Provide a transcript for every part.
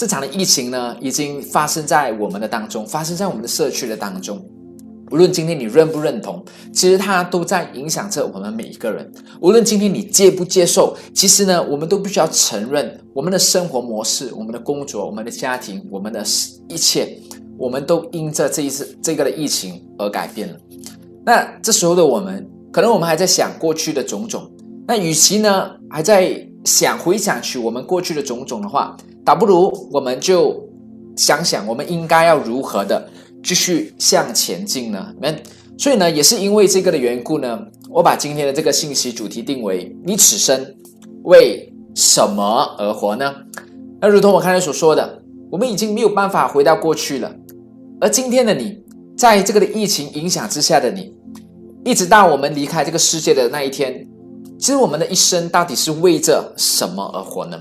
这场的疫情呢，已经发生在我们的当中，发生在我们的社区的当中。无论今天你认不认同，其实它都在影响着我们每一个人。无论今天你接不接受，其实呢，我们都必须要承认，我们的生活模式、我们的工作、我们的家庭、我们的一切，我们都因着这一次这个的疫情而改变了。那这时候的我们，可能我们还在想过去的种种。那与其呢，还在想回想起我们过去的种种的话，倒不如我们就想想，我们应该要如何的。继续向前进呢？们所以呢，也是因为这个的缘故呢，我把今天的这个信息主题定为“你此生为什么而活呢？”那如同我刚才所说的，我们已经没有办法回到过去了。而今天的你，在这个的疫情影响之下的你，一直到我们离开这个世界的那一天，其实我们的一生到底是为着什么而活呢？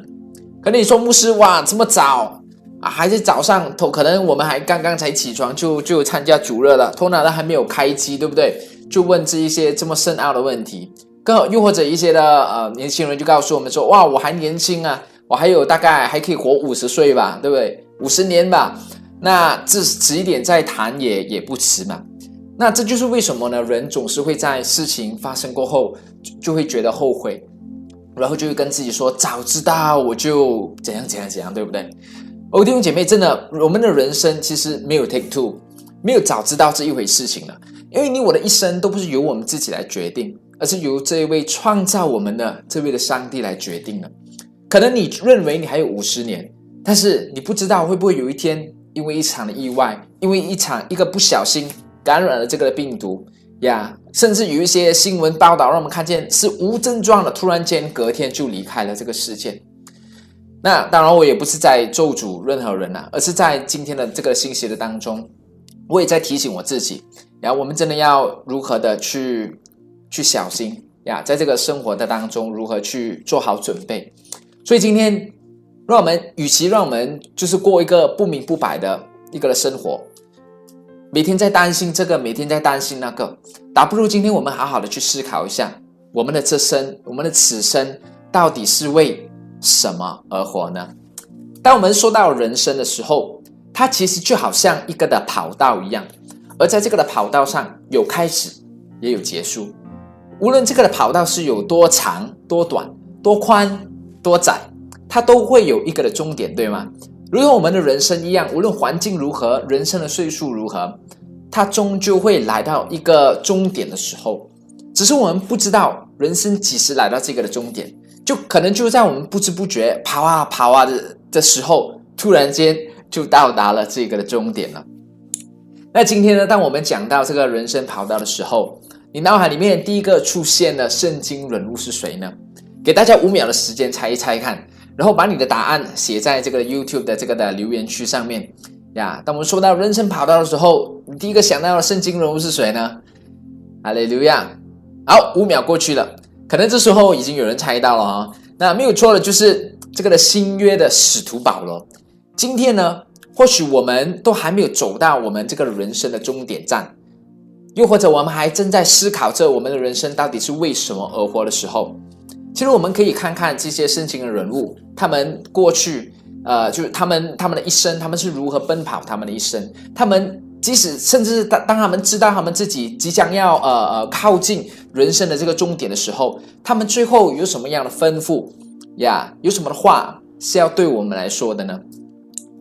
可能你说牧师哇，这么早？啊，还是早上头，可能我们还刚刚才起床就就参加主热了，头脑都还没有开机，对不对？就问这一些这么深奥的问题，更又或者一些的呃年轻人就告诉我们说，哇，我还年轻啊，我还有大概还可以活五十岁吧，对不对？五十年吧，那这迟一点再谈也也不迟嘛。那这就是为什么呢？人总是会在事情发生过后就会觉得后悔，然后就会跟自己说，早知道我就怎样怎样怎样，对不对？哦，弟兄姐妹，真的，我们的人生其实没有 take two，没有早知道这一回事情了。因为你我的一生都不是由我们自己来决定，而是由这一位创造我们的这位的上帝来决定的。可能你认为你还有五十年，但是你不知道会不会有一天，因为一场的意外，因为一场一个不小心感染了这个病毒呀，甚至有一些新闻报道让我们看见是无症状的，突然间隔天就离开了这个世界。那当然，我也不是在咒诅任何人呐，而是在今天的这个信息的当中，我也在提醒我自己，然后我们真的要如何的去去小心呀，在这个生活的当中如何去做好准备。所以今天，让我们与其让我们就是过一个不明不白的一个的生活，每天在担心这个，每天在担心那个，倒不如今天我们好好的去思考一下，我们的这生，我们的此生到底是为。什么而活呢？当我们说到人生的时候，它其实就好像一个的跑道一样，而在这个的跑道上有开始，也有结束。无论这个的跑道是有多长、多短、多宽、多窄，它都会有一个的终点，对吗？如同我们的人生一样，无论环境如何，人生的岁数如何，它终究会来到一个终点的时候。只是我们不知道人生几时来到这个的终点。就可能就在我们不知不觉跑啊跑啊的的时候，突然间就到达了这个的终点了。那今天呢，当我们讲到这个人生跑道的时候，你脑海里面第一个出现的圣经人物是谁呢？给大家五秒的时间猜一猜看，然后把你的答案写在这个 YouTube 的这个的留言区上面呀。当我们说到人生跑道的时候，你第一个想到的圣经人物是谁呢？阿雷留亚。好，五秒过去了。可能这时候已经有人猜到了啊，那没有错的，就是这个的新约的使徒保罗。今天呢，或许我们都还没有走到我们这个人生的终点站，又或者我们还正在思考着我们的人生到底是为什么而活的时候，其实我们可以看看这些圣经的人物，他们过去，呃，就是他们他们的一生，他们是如何奔跑他们的一生，他们。即使甚至是当当他们知道他们自己即将要呃呃靠近人生的这个终点的时候，他们最后有什么样的吩咐呀？有什么的话是要对我们来说的呢？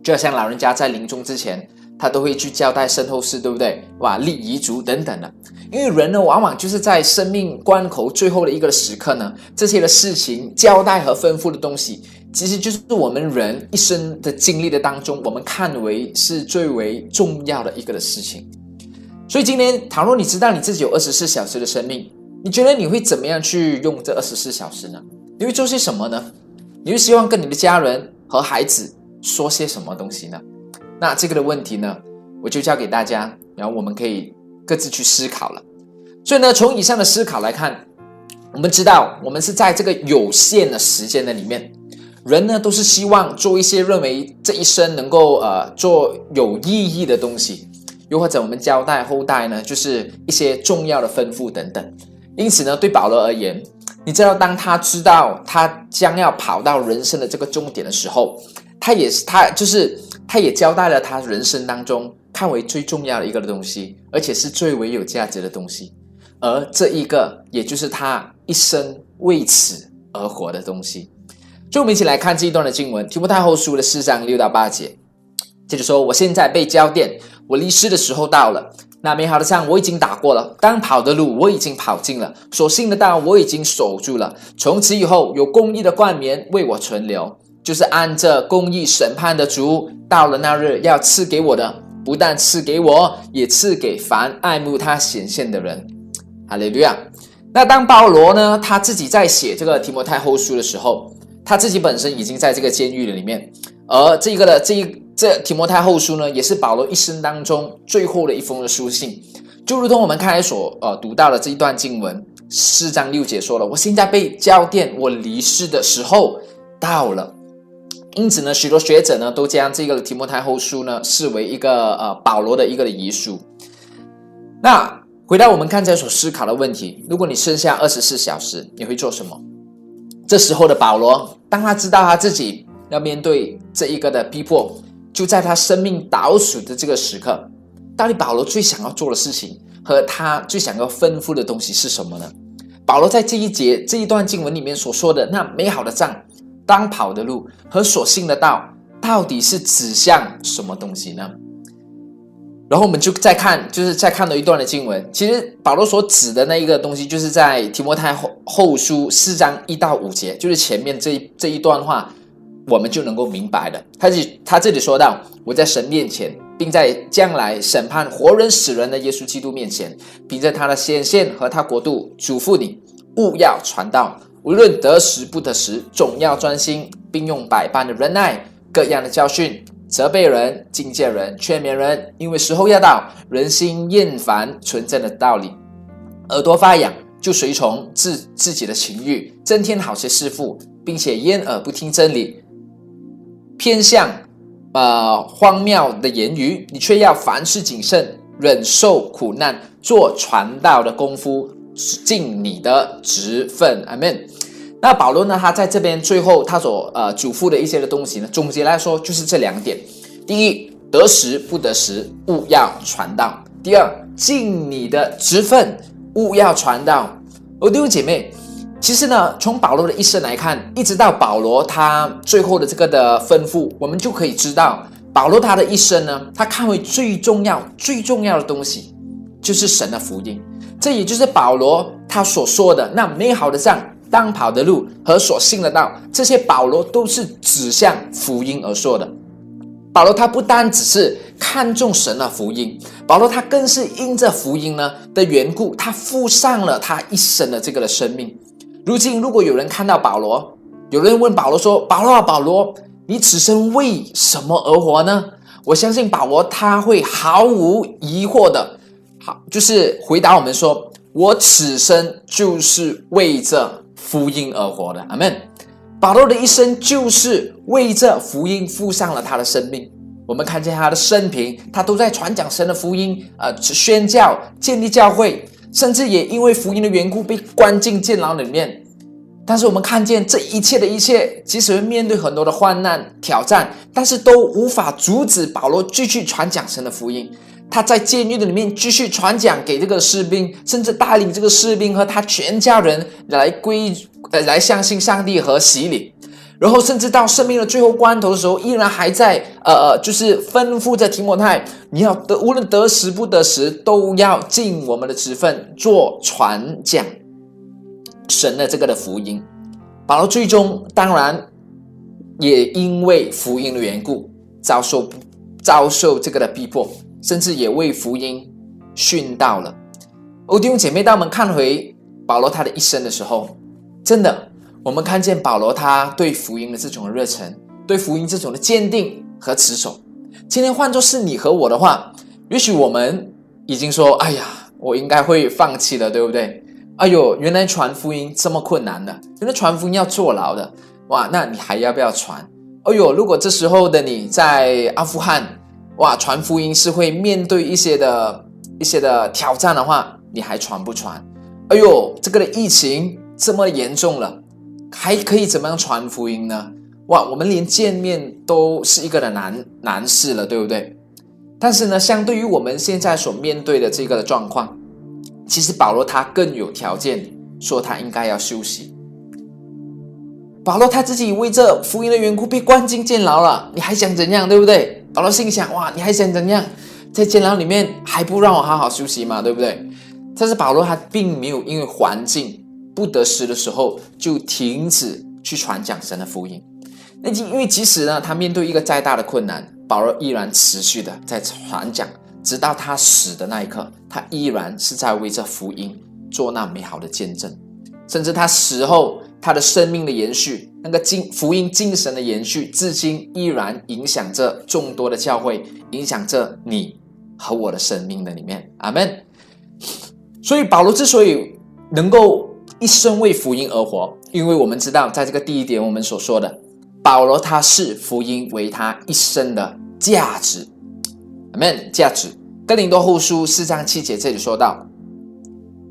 就像老人家在临终之前，他都会去交代身后事，对不对？哇，立遗嘱等等的。因为人呢，往往就是在生命关口最后的一个时刻呢，这些的事情交代和吩咐的东西。其实就是我们人一生的经历的当中，我们看为是最为重要的一个的事情。所以今天，倘若你知道你自己有二十四小时的生命，你觉得你会怎么样去用这二十四小时呢？你会做些什么呢？你会希望跟你的家人和孩子说些什么东西呢？那这个的问题呢，我就交给大家，然后我们可以各自去思考了。所以呢，从以上的思考来看，我们知道我们是在这个有限的时间的里面。人呢，都是希望做一些认为这一生能够呃做有意义的东西，又或者我们交代后代呢，就是一些重要的吩咐等等。因此呢，对保罗而言，你知道，当他知道他将要跑到人生的这个终点的时候，他也是他就是他也交代了他人生当中看为最重要的一个东西，而且是最为有价值的东西，而这一个也就是他一生为此而活的东西。就我们一起来看这一段的经文，《提摩太后书》的四章六到八节，接着说：“我现在被交电，我离世的时候到了。”那美好的仗我已经打过了，当跑的路我已经跑尽了，所信的道我已经守住了。从此以后，有公义的冠冕为我存留，就是按着公义审判的主，到了那日要赐给我的，不但赐给我，也赐给凡爱慕他显现的人。哈利路亚。那当保罗呢，他自己在写这个提摩太后书的时候，他自己本身已经在这个监狱里面，而这个的这一。这提摩太后书呢，也是保罗一生当中最后的一封的书信，就如同我们刚才所呃读到的这一段经文，四章六节说了：“我现在被交电，我离世的时候到了。”因此呢，许多学者呢都将这个提摩太后书呢视为一个呃保罗的一个遗书。那回到我们刚才所思考的问题，如果你剩下二十四小时，你会做什么？这时候的保罗，当他知道他自己要面对这一个的逼迫。就在他生命倒数的这个时刻，到底保罗最想要做的事情和他最想要吩咐的东西是什么呢？保罗在这一节这一段经文里面所说的那美好的仗、当跑的路和所信的道，到底是指向什么东西呢？然后我们就再看，就是再看了一段的经文。其实保罗所指的那一个东西，就是在提摩太后后书四章一到五节，就是前面这这一段话。我们就能够明白了。他这他这里说到：“我在神面前，并在将来审判活人死人的耶稣基督面前，凭着他的显现和他国度，嘱咐你勿要传道，无论得时不得时，总要专心，并用百般的忍耐、各样的教训，责备人、警戒人、劝勉人。因为时候要到，人心厌烦纯正的道理，耳朵发痒，就随从自自己的情欲，增添好些师傅，并且掩耳不听真理。”偏向，呃，荒谬的言语，你却要凡事谨慎，忍受苦难，做传道的功夫，尽你的职分。阿门。那保罗呢？他在这边最后他所呃嘱咐的一些的东西呢，总结来说就是这两点：第一，得时不得时，勿要传道；第二，尽你的职分，勿要传道。哦，弟兄姐妹。其实呢，从保罗的一生来看，一直到保罗他最后的这个的吩咐，我们就可以知道，保罗他的一生呢，他看为最重要、最重要的东西，就是神的福音。这也就是保罗他所说的那美好的仗、当跑的路和所信的道，这些保罗都是指向福音而说的。保罗他不单只是看重神的福音，保罗他更是因着福音呢的缘故，他付上了他一生的这个的生命。如今，如果有人看到保罗，有人问保罗说：“保罗啊，保罗，你此生为什么而活呢？”我相信保罗他会毫无疑惑的，好，就是回答我们说：“我此生就是为这福音而活的。”阿门。保罗的一生就是为这福音付上了他的生命。我们看见他的生平，他都在传讲神的福音，呃，宣教、建立教会。甚至也因为福音的缘故被关进监牢里面，但是我们看见这一切的一切，即使面对很多的患难挑战，但是都无法阻止保罗继续传讲神的福音。他在监狱的里面继续传讲给这个士兵，甚至带领这个士兵和他全家人来归呃来相信上帝和洗礼。然后，甚至到生命的最后关头的时候，依然还在呃呃，就是吩咐着提摩太，你要得无论得时不得时，都要尽我们的职分，做传讲神的这个的福音。保罗最终当然也因为福音的缘故，遭受遭受这个的逼迫，甚至也为福音殉道了。欧弟兄姐妹，当我们看回保罗他的一生的时候，真的。我们看见保罗他对福音的这种热忱，对福音这种的坚定和持守。今天换作是你和我的话，也许我们已经说：“哎呀，我应该会放弃了，对不对？”哎呦，原来传福音这么困难的，原来传福音要坐牢的，哇，那你还要不要传？哎呦，如果这时候的你在阿富汗，哇，传福音是会面对一些的一些的挑战的话，你还传不传？哎呦，这个的疫情这么严重了。还可以怎么样传福音呢？哇，我们连见面都是一个的难难事了，对不对？但是呢，相对于我们现在所面对的这个的状况，其实保罗他更有条件说他应该要休息。保罗他自己为这福音的缘故被关进监牢了，你还想怎样，对不对？保罗心想：哇，你还想怎样？在监牢里面还不让我好好休息吗？对不对？但是保罗他并没有因为环境不得时的时候就停止去传讲神的福音。那因为即使呢，他面对一个再大的困难，保罗依然持续的在传讲，直到他死的那一刻，他依然是在为这福音做那美好的见证。甚至他死后，他的生命的延续，那个精福音精神的延续，至今依然影响着众多的教会，影响着你和我的生命的里面。阿门。所以保罗之所以能够一生为福音而活，因为我们知道，在这个第一点我们所说的。保罗他是福音为他一生的价值，amen。价值。哥林多后书四章七节这里说到，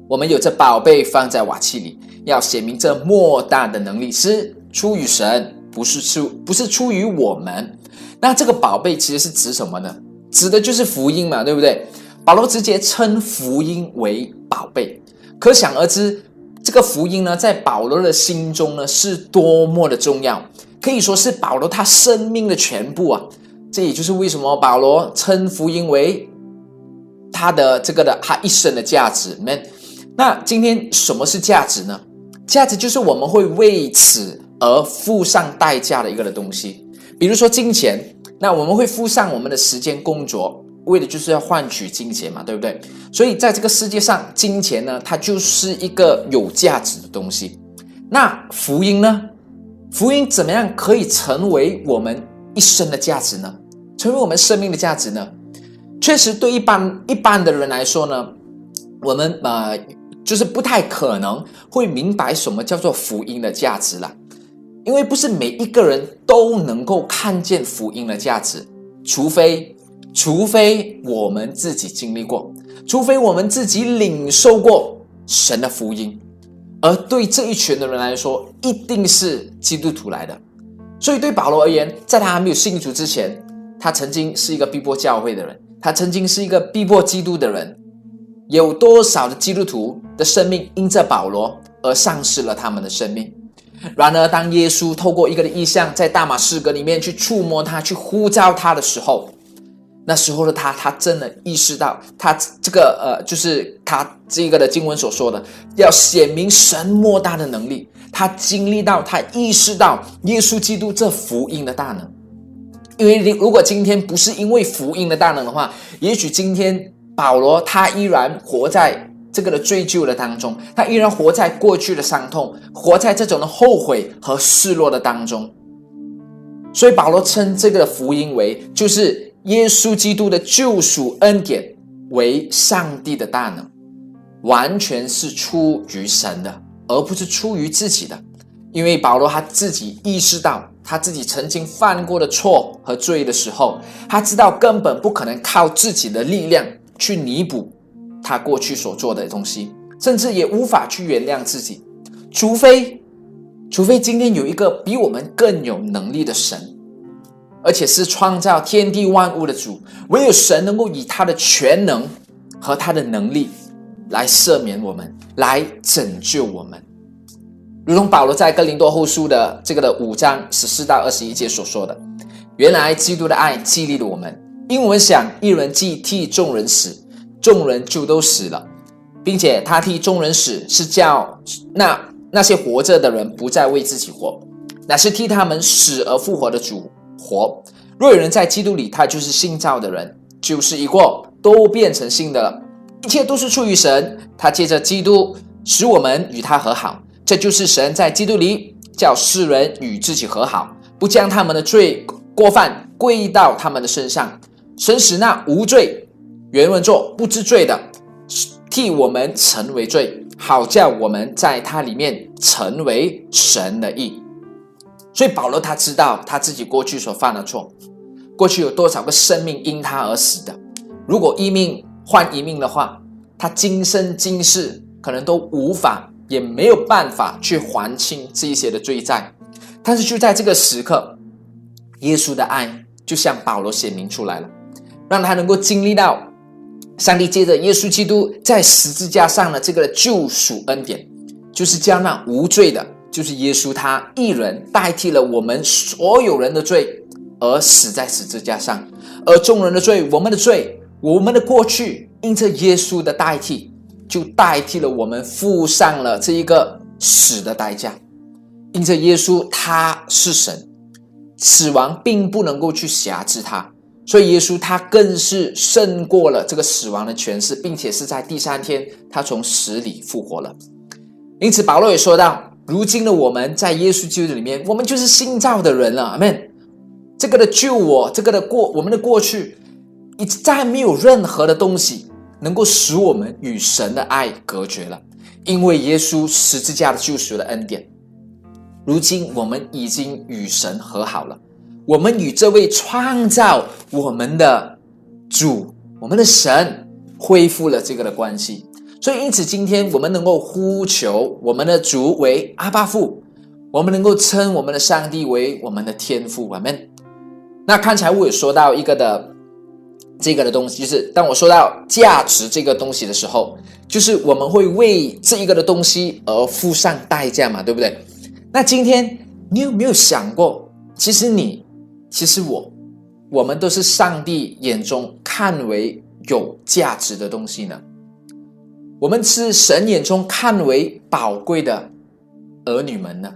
我们有这宝贝放在瓦器里，要显明这莫大的能力是出于神，不是出不是出于我们。那这个宝贝其实是指什么呢？指的就是福音嘛，对不对？保罗直接称福音为宝贝，可想而知，这个福音呢，在保罗的心中呢，是多么的重要。可以说是保罗他生命的全部啊！这也就是为什么保罗称福音为他的这个的他一生的价值。们，那今天什么是价值呢？价值就是我们会为此而付上代价的一个的东西。比如说金钱，那我们会付上我们的时间工作，为的就是要换取金钱嘛，对不对？所以在这个世界上，金钱呢，它就是一个有价值的东西。那福音呢？福音怎么样可以成为我们一生的价值呢？成为我们生命的价值呢？确实，对一般一般的人来说呢，我们呃就是不太可能会明白什么叫做福音的价值了，因为不是每一个人都能够看见福音的价值，除非除非我们自己经历过，除非我们自己领受过神的福音。而对这一群的人来说，一定是基督徒来的。所以对保罗而言，在他还没有信主之前，他曾经是一个逼迫教会的人，他曾经是一个逼迫基督的人。有多少的基督徒的生命因着保罗而丧失了他们的生命？然而，当耶稣透过一个的意象，在大马士革里面去触摸他，去呼召他的时候，那时候的他，他真的意识到，他这个呃，就是他这个的经文所说的，要显明神莫大的能力。他经历到，他意识到耶稣基督这福音的大能。因为如果今天不是因为福音的大能的话，也许今天保罗他依然活在这个的追究的当中，他依然活在过去的伤痛，活在这种的后悔和失落的当中。所以保罗称这个福音为就是。耶稣基督的救赎恩典为上帝的大能，完全是出于神的，而不是出于自己的。因为保罗他自己意识到他自己曾经犯过的错和罪的时候，他知道根本不可能靠自己的力量去弥补他过去所做的东西，甚至也无法去原谅自己，除非，除非今天有一个比我们更有能力的神。而且是创造天地万物的主，唯有神能够以他的全能和他的能力来赦免我们，来拯救我们。如同保罗在哥林多后书的这个的五章十四到二十一节所说的：“原来基督的爱激励了我们，因我们想一人既替众人死，众人就都死了，并且他替众人死，是叫那那些活着的人不再为自己活，乃是替他们死而复活的主。”活，若有人在基督里，他就是信造的人，旧事已过，都变成新的了。一切都是出于神，他借着基督使我们与他和好。这就是神在基督里叫世人与自己和好，不将他们的罪过犯归到他们的身上。神使那无罪，原文作不知罪的，替我们成为罪，好叫我们在他里面成为神的义。所以保罗他知道他自己过去所犯的错，过去有多少个生命因他而死的。如果一命换一命的话，他今生今世可能都无法也没有办法去还清这些的罪债。但是就在这个时刻，耶稣的爱就向保罗显明出来了，让他能够经历到上帝借着耶稣基督在十字架上的这个救赎恩典，就是将那无罪的，就是耶稣他一人代替了我们所有人的罪而死在十字架上，而众人的罪，我们的罪，我们的过去，因着耶稣的代替，就代替了我们付上了这一个死的代价。因着耶稣他是神，死亡并不能够去辖制他，所以耶稣他更是胜过了这个死亡的权势，并且是在第三天他从死里复活了。因此保罗也说到：如今的我们在耶稣基督里面，我们就是新造的人了。阿门。这个的救我，这个的过我们的过去，已再没有任何的东西能够使我们与神的爱隔绝了，因为耶稣十字架的救赎的恩典。如今我们已经与神和好了，我们与这位创造我们的主、我们的神恢复了这个的关系。所以，因此今天我们能够呼求我们的主为阿巴父，我们能够称我们的上帝为我们的天父。我们那刚才我有说到一个的这个的东西，就是当我说到价值这个东西的时候，就是我们会为这一个的东西而付上代价嘛，对不对？那今天你有没有想过，其实你，其实我，我们都是上帝眼中看为有价值的东西呢？我们是神眼中看为宝贵的儿女们呢？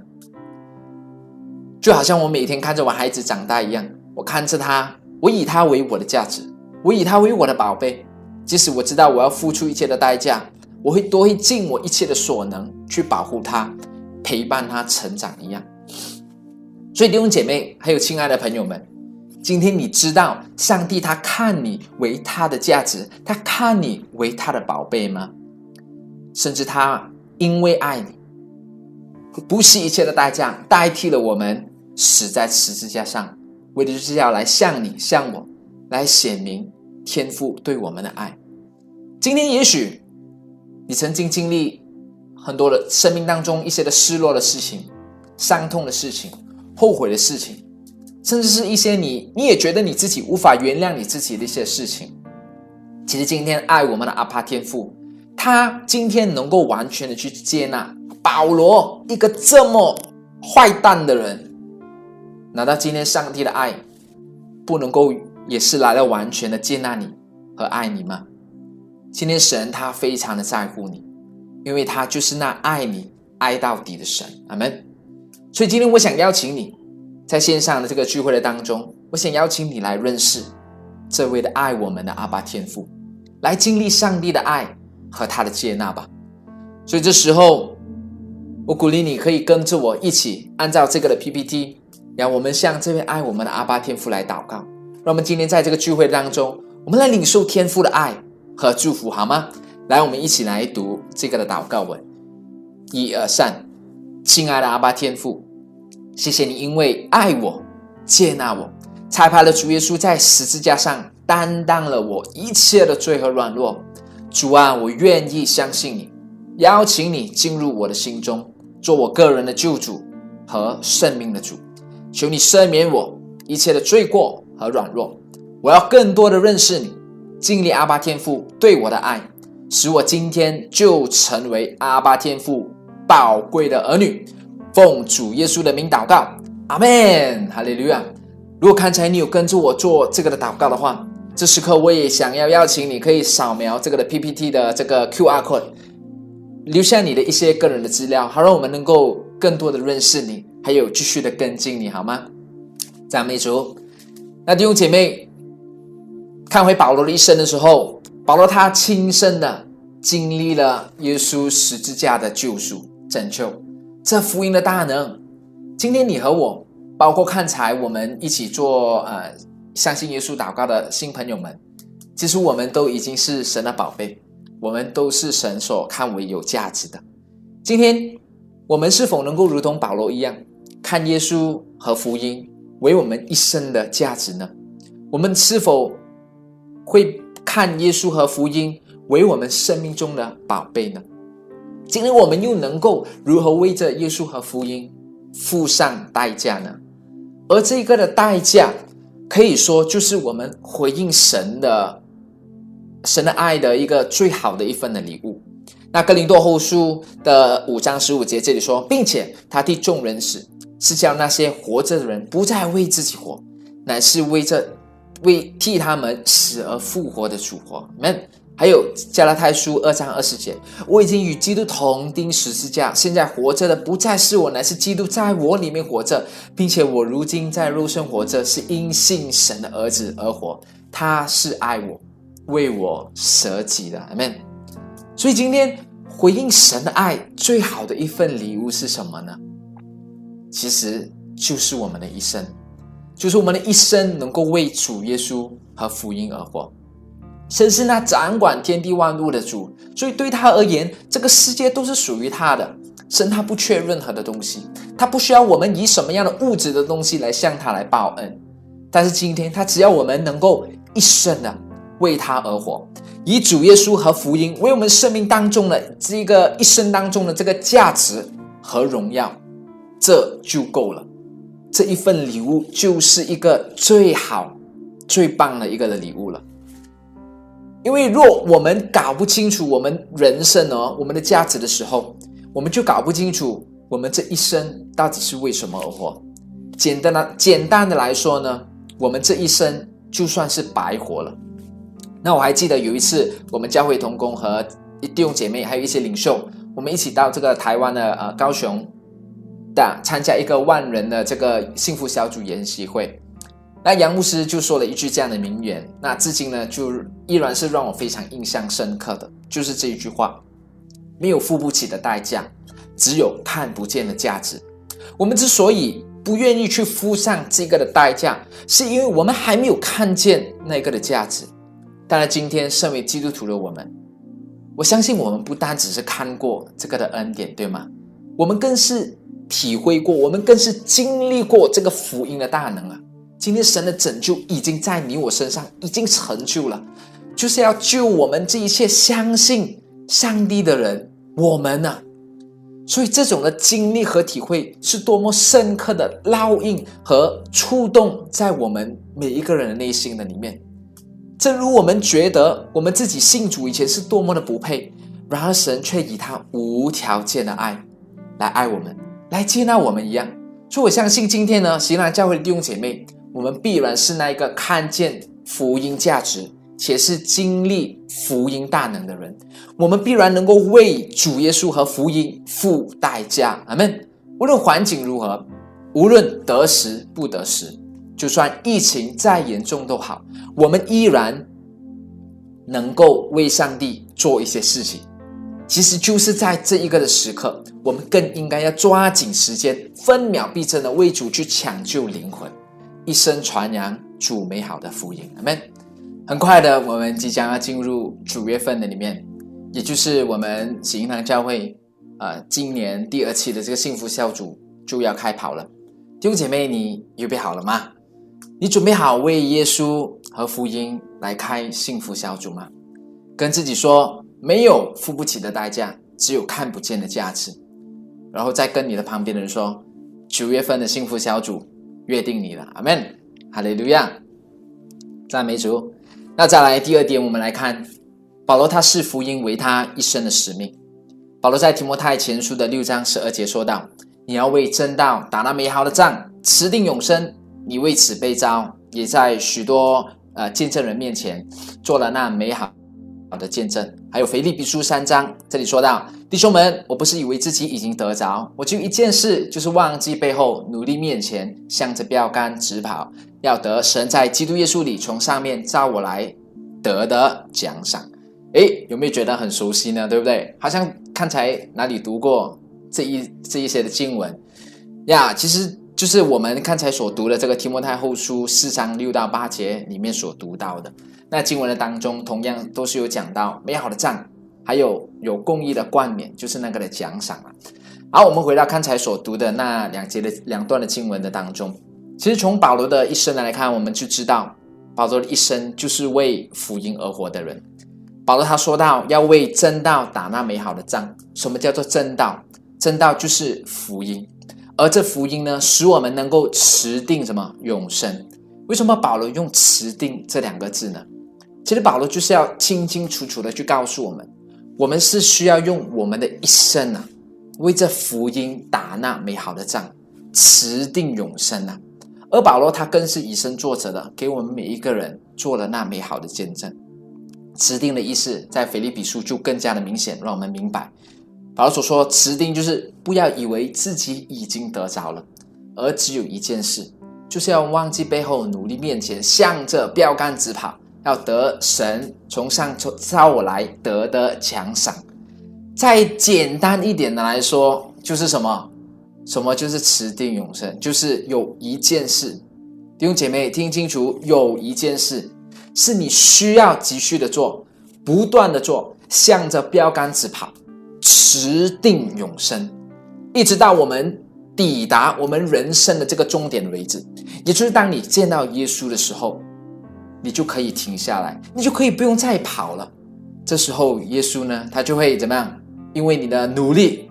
就好像我每天看着我孩子长大一样，我看着他，我以他为我的价值，我以他为我的宝贝。即使我知道我要付出一切的代价，我会都会尽我一切的所能去保护他。陪伴他成长一样，所以弟兄姐妹还有亲爱的朋友们，今天你知道上帝他看你为他的价值，他看你为他的宝贝吗？甚至他因为爱你，不惜一切的代价，代替了我们死在十字架上，为的就是要来向你、向我来显明天父对我们的爱。今天也许你曾经经历。很多的生命当中一些的失落的事情、伤痛的事情、后悔的事情，甚至是一些你你也觉得你自己无法原谅你自己的一些事情。其实今天爱我们的阿帕天父，他今天能够完全的去接纳保罗一个这么坏蛋的人，难道今天上帝的爱不能够也是来了完全的接纳你和爱你吗？今天神他非常的在乎你。因为他就是那爱你爱到底的神，阿门。所以今天我想邀请你，在线上的这个聚会的当中，我想邀请你来认识这位的爱我们的阿爸天父，来经历上帝的爱和他的接纳吧。所以这时候，我鼓励你可以跟着我一起按照这个的 PPT，让我们向这位爱我们的阿爸天父来祷告。让我们今天在这个聚会当中，我们来领受天父的爱和祝福，好吗？来，我们一起来读这个的祷告文。一二三，亲爱的阿爸天父，谢谢你，因为爱我、接纳我，才派了主耶稣在十字架上担当了我一切的罪和软弱。主啊，我愿意相信你，邀请你进入我的心中，做我个人的救主和圣命的主。求你赦免我一切的罪过和软弱。我要更多的认识你，经历阿爸天父对我的爱。使我今天就成为阿巴天父宝贵的儿女，奉主耶稣的名祷告，阿门，哈利路亚。如果刚才你有跟着我做这个的祷告的话，这时刻我也想要邀请你，可以扫描这个的 PPT 的这个 QR code，留下你的一些个人的资料，好让我们能够更多的认识你，还有继续的跟进你，好吗？赞美主。那弟兄姐妹，看回保罗的一生的时候。保罗他亲身的经历了耶稣十字架的救赎拯救，这福音的大能。今天你和我，包括看才我们一起做呃相信耶稣祷告的新朋友们，其实我们都已经是神的宝贝，我们都是神所看为有价值的。今天我们是否能够如同保罗一样，看耶稣和福音为我们一生的价值呢？我们是否会？看耶稣和福音为我们生命中的宝贝呢？今天我们又能够如何为着耶稣和福音付上代价呢？而这个的代价，可以说就是我们回应神的神的爱的一个最好的一份的礼物。那哥林多后书的五章十五节这里说，并且他替众人死，是叫那些活着的人不再为自己活，乃是为这为替他们死而复活的主活。们还有加拉太书二章二十节，我已经与基督同钉十字架，现在活着的不再是我，乃是基督在我里面活着，并且我如今在肉身活着，是因信神的儿子而活。他是爱我，为我舍己的。阿门。所以今天回应神的爱最好的一份礼物是什么呢？其实就是我们的一生，就是我们的一生能够为主耶稣和福音而活。神是那掌管天地万物的主，所以对他而言，这个世界都是属于他的。神他不缺任何的东西，他不需要我们以什么样的物质的东西来向他来报恩。但是今天，他只要我们能够一生的为他而活。以主耶稣和福音为我们生命当中的这个一生当中的这个价值和荣耀，这就够了。这一份礼物就是一个最好、最棒的一个的礼物了。因为若我们搞不清楚我们人生哦，我们的价值的时候，我们就搞不清楚我们这一生到底是为什么而活。简单的、简单的来说呢，我们这一生就算是白活了。那我还记得有一次，我们教会同工和弟兄姐妹，还有一些领袖，我们一起到这个台湾的呃高雄的参加一个万人的这个幸福小组研习会。那杨牧师就说了一句这样的名言，那至今呢就依然是让我非常印象深刻的，就是这一句话：没有付不起的代价，只有看不见的价值。我们之所以不愿意去付上这个的代价，是因为我们还没有看见那个的价值。当然，今天身为基督徒的我们，我相信我们不单只是看过这个的恩典，对吗？我们更是体会过，我们更是经历过这个福音的大能啊！今天神的拯救已经在你我身上已经成就了，就是要救我们这一切相信上帝的人，我们呢？所以这种的经历和体会是多么深刻的烙印和触动在我们每一个人的内心的里面。正如我们觉得我们自己信主以前是多么的不配，然而神却以他无条件的爱来爱我们，来接纳我们一样。所以我相信今天呢，西南教会的弟兄姐妹，我们必然是那一个看见福音价值且是经历福音大能的人。我们必然能够为主耶稣和福音付代价。阿门。无论环境如何，无论得时不得时。就算疫情再严重都好，我们依然能够为上帝做一些事情。其实就是在这一个的时刻，我们更应该要抓紧时间，分秒必争的为主去抢救灵魂，一生传扬主美好的福音。阿门。很快的，我们即将要进入九月份的里面，也就是我们喜迎堂教会啊，今年第二期的这个幸福小组就要开跑了。弟兄姐妹，你预备好了吗？你准备好为耶稣和福音来开幸福小组吗？跟自己说，没有付不起的代价，只有看不见的价值。然后再跟你的旁边的人说，九月份的幸福小组约定你了，阿门，哈利路亚，赞美主。那再来第二点，我们来看保罗他视福音为他一生的使命。保罗在提摩太前书的六章十二节说道：“你要为真道打那美好的仗，持定永生。”你为此被召，也在许多呃见证人面前做了那美好好的见证。还有腓立比书三章这里说到：弟兄们，我不是以为自己已经得着，我就一件事，就是忘记背后，努力面前，向着标杆直跑，要得神在基督耶稣里从上面召我来得的奖赏。诶，有没有觉得很熟悉呢？对不对？好像刚才哪里读过这一这一些的经文呀？其实。就是我们刚才所读的这个提摩太后书四章六到八节里面所读到的那经文的当中，同样都是有讲到美好的仗，还有有公义的冠冕，就是那个的奖赏了。好，我们回到刚才所读的那两节的两段的经文的当中，其实从保罗的一生来看，我们就知道保罗的一生就是为福音而活的人。保罗他说到要为真道打那美好的仗。什么叫做真道？真道就是福音。而这福音呢，使我们能够持定什么永生？为什么保罗用“持定”这两个字呢？其实保罗就是要清清楚楚的去告诉我们，我们是需要用我们的一生啊，为这福音打那美好的仗，持定永生啊。而保罗他更是以身作则的，给我们每一个人做了那美好的见证。持定的意思，在腓立比书就更加的明显，让我们明白，保罗所说持定就是不要以为自己已经得着了，而只有一件事，就是要忘记背后，努力面前，向着标杆直跑，要得神从上招我来得的奖赏。再简单一点的来说，就是什么？什么就是持定永生？就是有一件事，弟兄姐妹听清楚，有一件事是你需要继续的做，不断的做，向着标杆直跑，持定永生，一直到我们抵达我们人生的这个终点为止。也就是当你见到耶稣的时候，你就可以停下来，你就可以不用再跑了。这时候，耶稣呢，他就会怎么样？因为你的努力。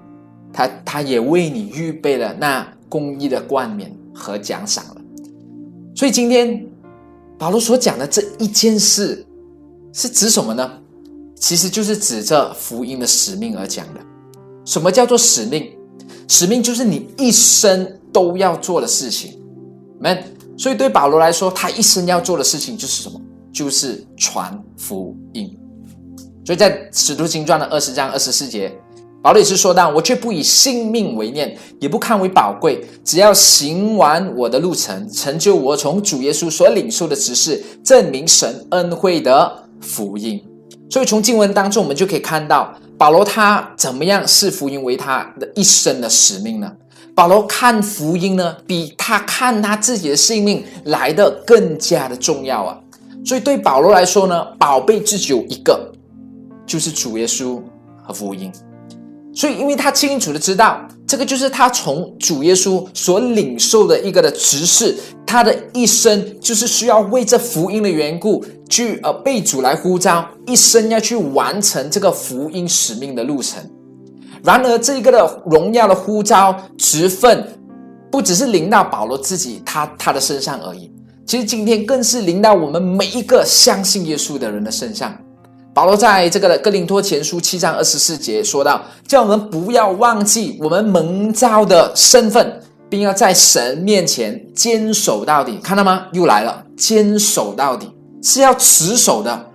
他他也为你预备了那公义的冠冕和奖赏了，所以今天保罗所讲的这一件事是指什么呢？其实就是指着福音的使命而讲的。什么叫做使命？使命就是你一生都要做的事情。们，所以对保罗来说，他一生要做的事情就是什么？就是传福音。所以在使徒行传的二十章二十四节。保罗也是说到：“我却不以性命为念，也不看为宝贵，只要行完我的路程，成就我从主耶稣所领受的指示，证明神恩惠的福音。”所以从经文当中，我们就可以看到保罗他怎么样视福音为他的一生的使命呢？保罗看福音呢，比他看他自己的性命来的更加的重要啊！所以对保罗来说呢，宝贝只有一个，就是主耶稣和福音。所以，因为他清楚的知道，这个就是他从主耶稣所领受的一个的指示，他的一生就是需要为这福音的缘故去呃被主来呼召，一生要去完成这个福音使命的路程。然而，这个的荣耀的呼召职分，不只是临到保罗自己他他的身上而已，其实今天更是临到我们每一个相信耶稣的人的身上。保罗在这个的《哥林多前书》七章二十四节说到：“叫我们不要忘记我们蒙召的身份，并要在神面前坚守到底。”看到吗？又来了，坚守到底是要持守的。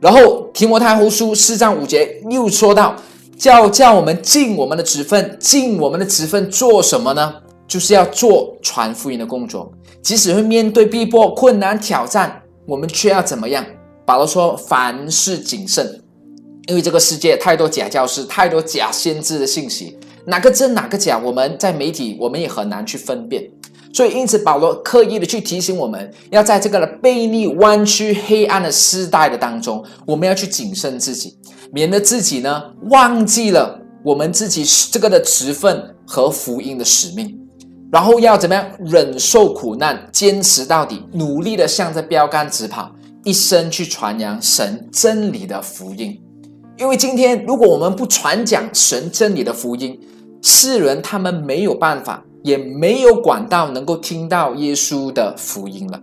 然后《提摩太后书》四章五节又说到：“叫叫我们尽我们的职分，尽我们的职分做什么呢？就是要做传福音的工作，即使会面对逼迫、困难、挑战，我们却要怎么样？”保罗说：“凡事谨慎，因为这个世界太多假教师，太多假先知的信息，哪个真哪个假，我们在媒体我们也很难去分辨。所以，因此保罗刻意的去提醒我们，要在这个背逆、弯曲、黑暗的时代的当中，我们要去谨慎自己，免得自己呢忘记了我们自己这个的职分和福音的使命，然后要怎么样忍受苦难，坚持到底，努力的向着标杆直跑。”一生去传扬神真理的福音，因为今天如果我们不传讲神真理的福音，世人他们没有办法，也没有管道能够听到耶稣的福音了。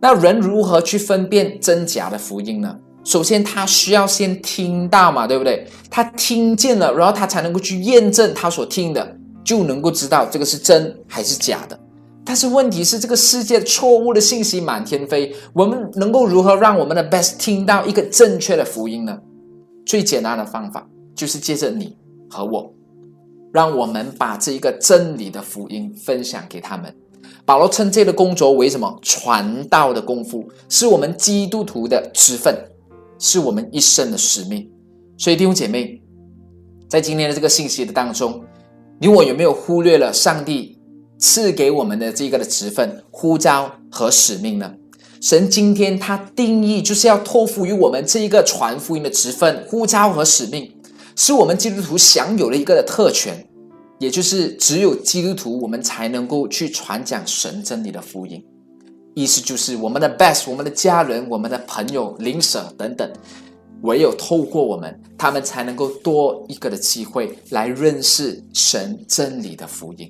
那人如何去分辨真假的福音呢？首先，他需要先听到嘛，对不对？他听见了，然后他才能够去验证他所听的，就能够知道这个是真还是假的。但是问题是，这个世界错误的信息满天飞，我们能够如何让我们的 best 听到一个正确的福音呢？最简单的方法就是借着你和我，让我们把这一个真理的福音分享给他们。保罗称这个工作为什么？传道的功夫是我们基督徒的职分，是我们一生的使命。所以弟兄姐妹，在今天的这个信息的当中，你我有没有忽略了上帝？赐给我们的这个的职分、呼召和使命呢？神今天他定义就是要托付于我们这一个传福音的职分、呼召和使命，是我们基督徒享有的一个的特权，也就是只有基督徒我们才能够去传讲神真理的福音。意思就是我们的 best、我们的家人、我们的朋友、邻舍等等，唯有透过我们，他们才能够多一个的机会来认识神真理的福音。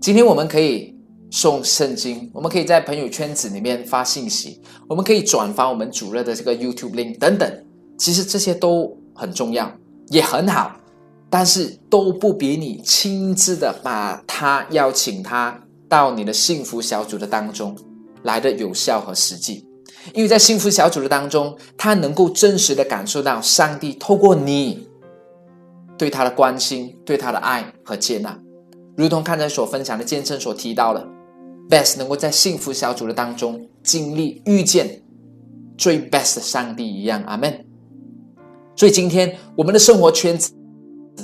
今天我们可以送圣经，我们可以在朋友圈子里面发信息，我们可以转发我们主任的这个 YouTube link 等等。其实这些都很重要，也很好，但是都不比你亲自的把他邀请他到你的幸福小组的当中来的有效和实际。因为在幸福小组的当中，他能够真实的感受到上帝透过你对他的关心、对他的爱和接纳。如同刚才所分享的见证所提到的，best 能够在幸福小组的当中经历遇见最 best 的上帝一样，阿门。所以今天我们的生活圈子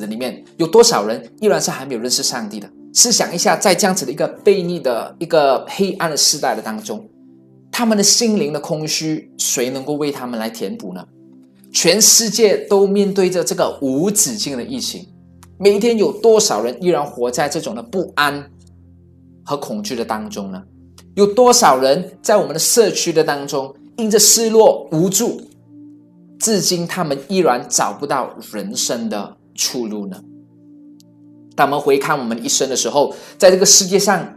里面有多少人依然是还没有认识上帝的？试想一下，在这样子的一个悖逆的一个黑暗的时代的当中，他们的心灵的空虚，谁能够为他们来填补呢？全世界都面对着这个无止境的疫情。每一天有多少人依然活在这种的不安和恐惧的当中呢？有多少人在我们的社区的当中，因着失落无助，至今他们依然找不到人生的出路呢？当我们回看我们一生的时候，在这个世界上，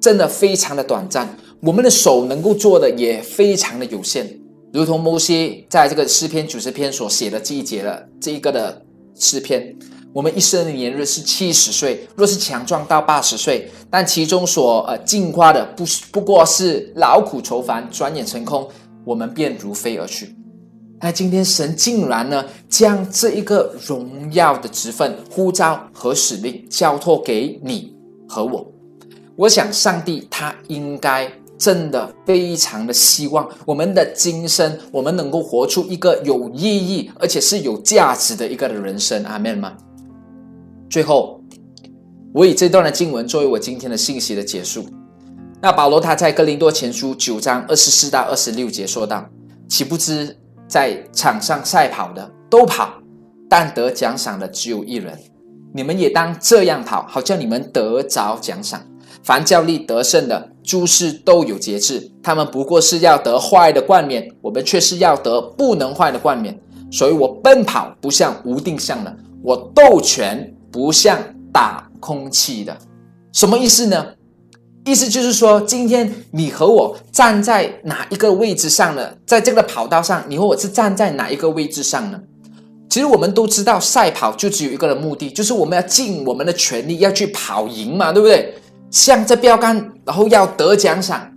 真的非常的短暂，我们的手能够做的也非常的有限，如同摩西在这个诗篇九十篇所写的这一节的这一个的诗篇。我们一生的年日是七十岁，若是强壮到八十岁，但其中所呃进化的不不过是劳苦愁烦，转眼成空，我们便如飞而去。那今天神竟然呢，将这一个荣耀的职分、呼召和使命交托给你和我。我想上帝他应该真的非常的希望我们的今生，我们能够活出一个有意义而且是有价值的一个的人生。阿门吗？最后，我以这段的经文作为我今天的信息的结束。那保罗他在哥林多前书九章二十四到二十六节说道：“岂不知在场上赛跑的都跑，但得奖赏的只有一人。你们也当这样跑，好叫你们得着奖赏。凡教力得胜的诸事都有节制，他们不过是要得坏的冠冕，我们却是要得不能坏的冠冕。所以我奔跑不像无定向的，我斗拳。”不像打空气的，什么意思呢？意思就是说，今天你和我站在哪一个位置上呢？在这个跑道上，你和我是站在哪一个位置上呢？其实我们都知道，赛跑就只有一个的目的，就是我们要尽我们的全力要去跑赢嘛，对不对？向着标杆，然后要得奖赏。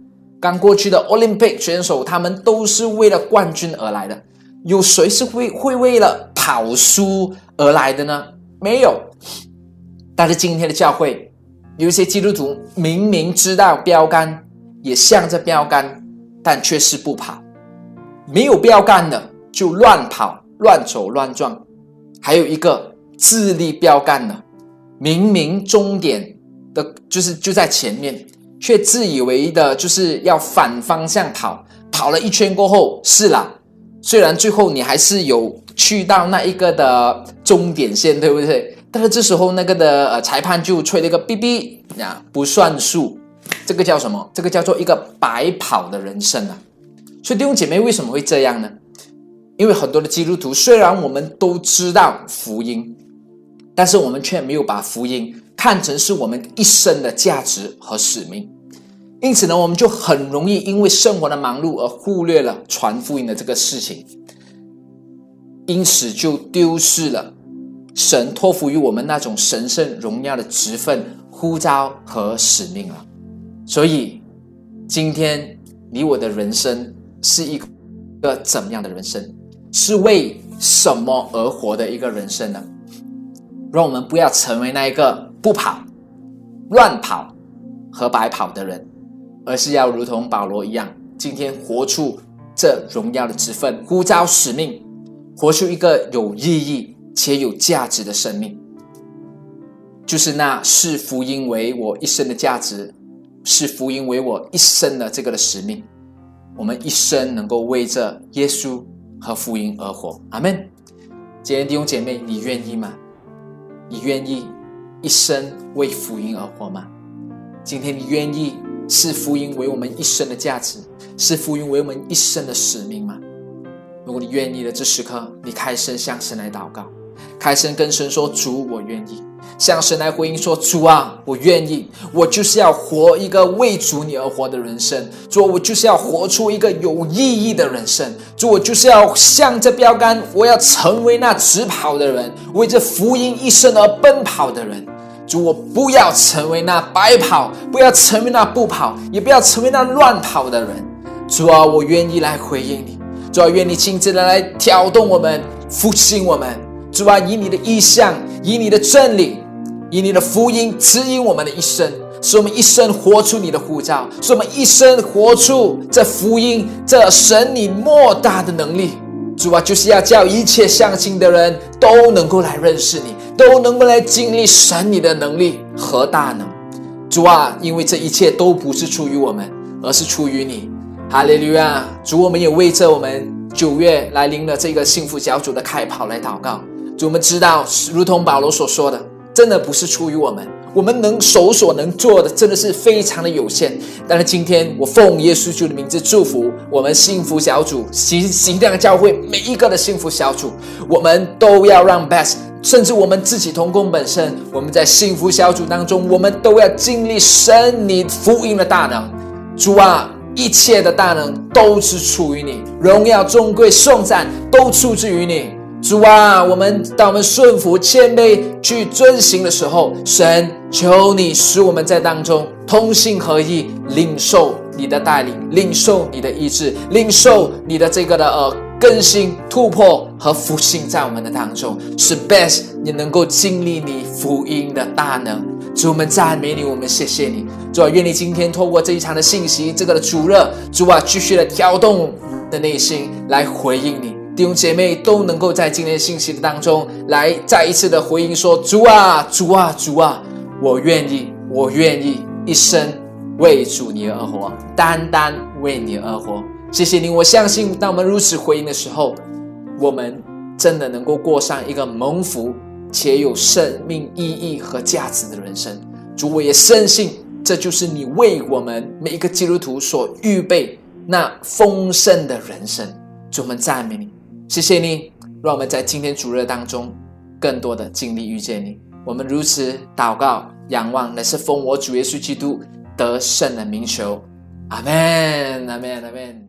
刚过去的 Olympic 选手，他们都是为了冠军而来的。有谁是会会为了跑输而来的呢？没有。但是今天的教会，有一些基督徒明明知道标杆，也向着标杆，但却是不跑；没有标杆的就乱跑、乱走、乱撞。还有一个自立标杆的，明明终点的就是就在前面，却自以为的就是要反方向跑，跑了一圈过后是了，虽然最后你还是有去到那一个的终点线，对不对？但是这时候，那个的呃裁判就吹了一个哔哔啊，不算数。这个叫什么？这个叫做一个白跑的人生啊。所以弟兄姐妹为什么会这样呢？因为很多的基督徒虽然我们都知道福音，但是我们却没有把福音看成是我们一生的价值和使命。因此呢，我们就很容易因为生活的忙碌而忽略了传福音的这个事情，因此就丢失了。神托付于我们那种神圣荣耀的职分、呼召和使命了。所以，今天你我的人生是一个怎么样的人生？是为什么而活的一个人生呢？让我们不要成为那一个不跑、乱跑和白跑的人，而是要如同保罗一样，今天活出这荣耀的职分、呼召使命，活出一个有意义。且有价值的生命，就是那视福音为我一生的价值，视福音为我一生的这个的使命。我们一生能够为着耶稣和福音而活。阿门。今天弟兄姐妹，你愿意吗？你愿意一生为福音而活吗？今天你愿意视福音为我们一生的价值，视福音为我们一生的使命吗？如果你愿意的，这时刻你开声向神来祷告。开声跟神说：“主，我愿意。向神来回应说：“主啊，我愿意，我就是要活一个为主你而活的人生。主，我就是要活出一个有意义的人生。主，我就是要向着标杆，我要成为那直跑的人，为这福音一生而奔跑的人。主，我不要成为那白跑，不要成为那不跑，也不要成为那乱跑的人。主啊，我愿意来回应你。主啊，愿你亲自的来挑动我们，复兴我们。主啊，以你的意象，以你的真理。”以你的福音指引我们的一生，使我们一生活出你的护照，使我们一生活出这福音、这神你莫大的能力。主啊，就是要叫一切相信的人都能够来认识你，都能够来经历神你的能力和大能。主啊，因为这一切都不是出于我们，而是出于你。哈利路亚！主，我们也为着我们九月来临的这个幸福小组的开跑来祷告。我们知道，如同保罗所说的。真的不是出于我们，我们能手所能做的真的是非常的有限。但是今天我奉耶稣基督的名字祝福我们幸福小组、行行量教会每一个的幸福小组，我们都要让 best，甚至我们自己同工本身，我们在幸福小组当中，我们都要经历神你福音的大能。主啊，一切的大能都是出于你，荣耀、尊贵、颂赞都出自于你。主啊，我们当我们顺服、谦卑去遵行的时候，神求你使我们在当中通信合一，领受你的带领，领受你的意志，领受你的这个的呃更新、突破和复兴在我们的当中，使 best 你能够经历你福音的大能。主，我们赞美你，我们谢谢你。主啊，愿你今天透过这一场的信息，这个的主热，主啊，继续的挑动的内心来回应你。弟兄姐妹都能够在今天信息的当中来再一次的回应说：“主啊，主啊，主啊，我愿意，我愿意一生为主你而活，单单为你而活。”谢谢你，我相信当我们如此回应的时候，我们真的能够过上一个蒙福且有生命意义和价值的人生。主，我也深信这就是你为我们每一个基督徒所预备那丰盛的人生。主，我们赞美你。谢谢你，让我们在今天主日当中更多的经历遇见你。我们如此祷告、仰望，乃是奉我主耶稣基督得胜的名求。阿门，阿门，阿门。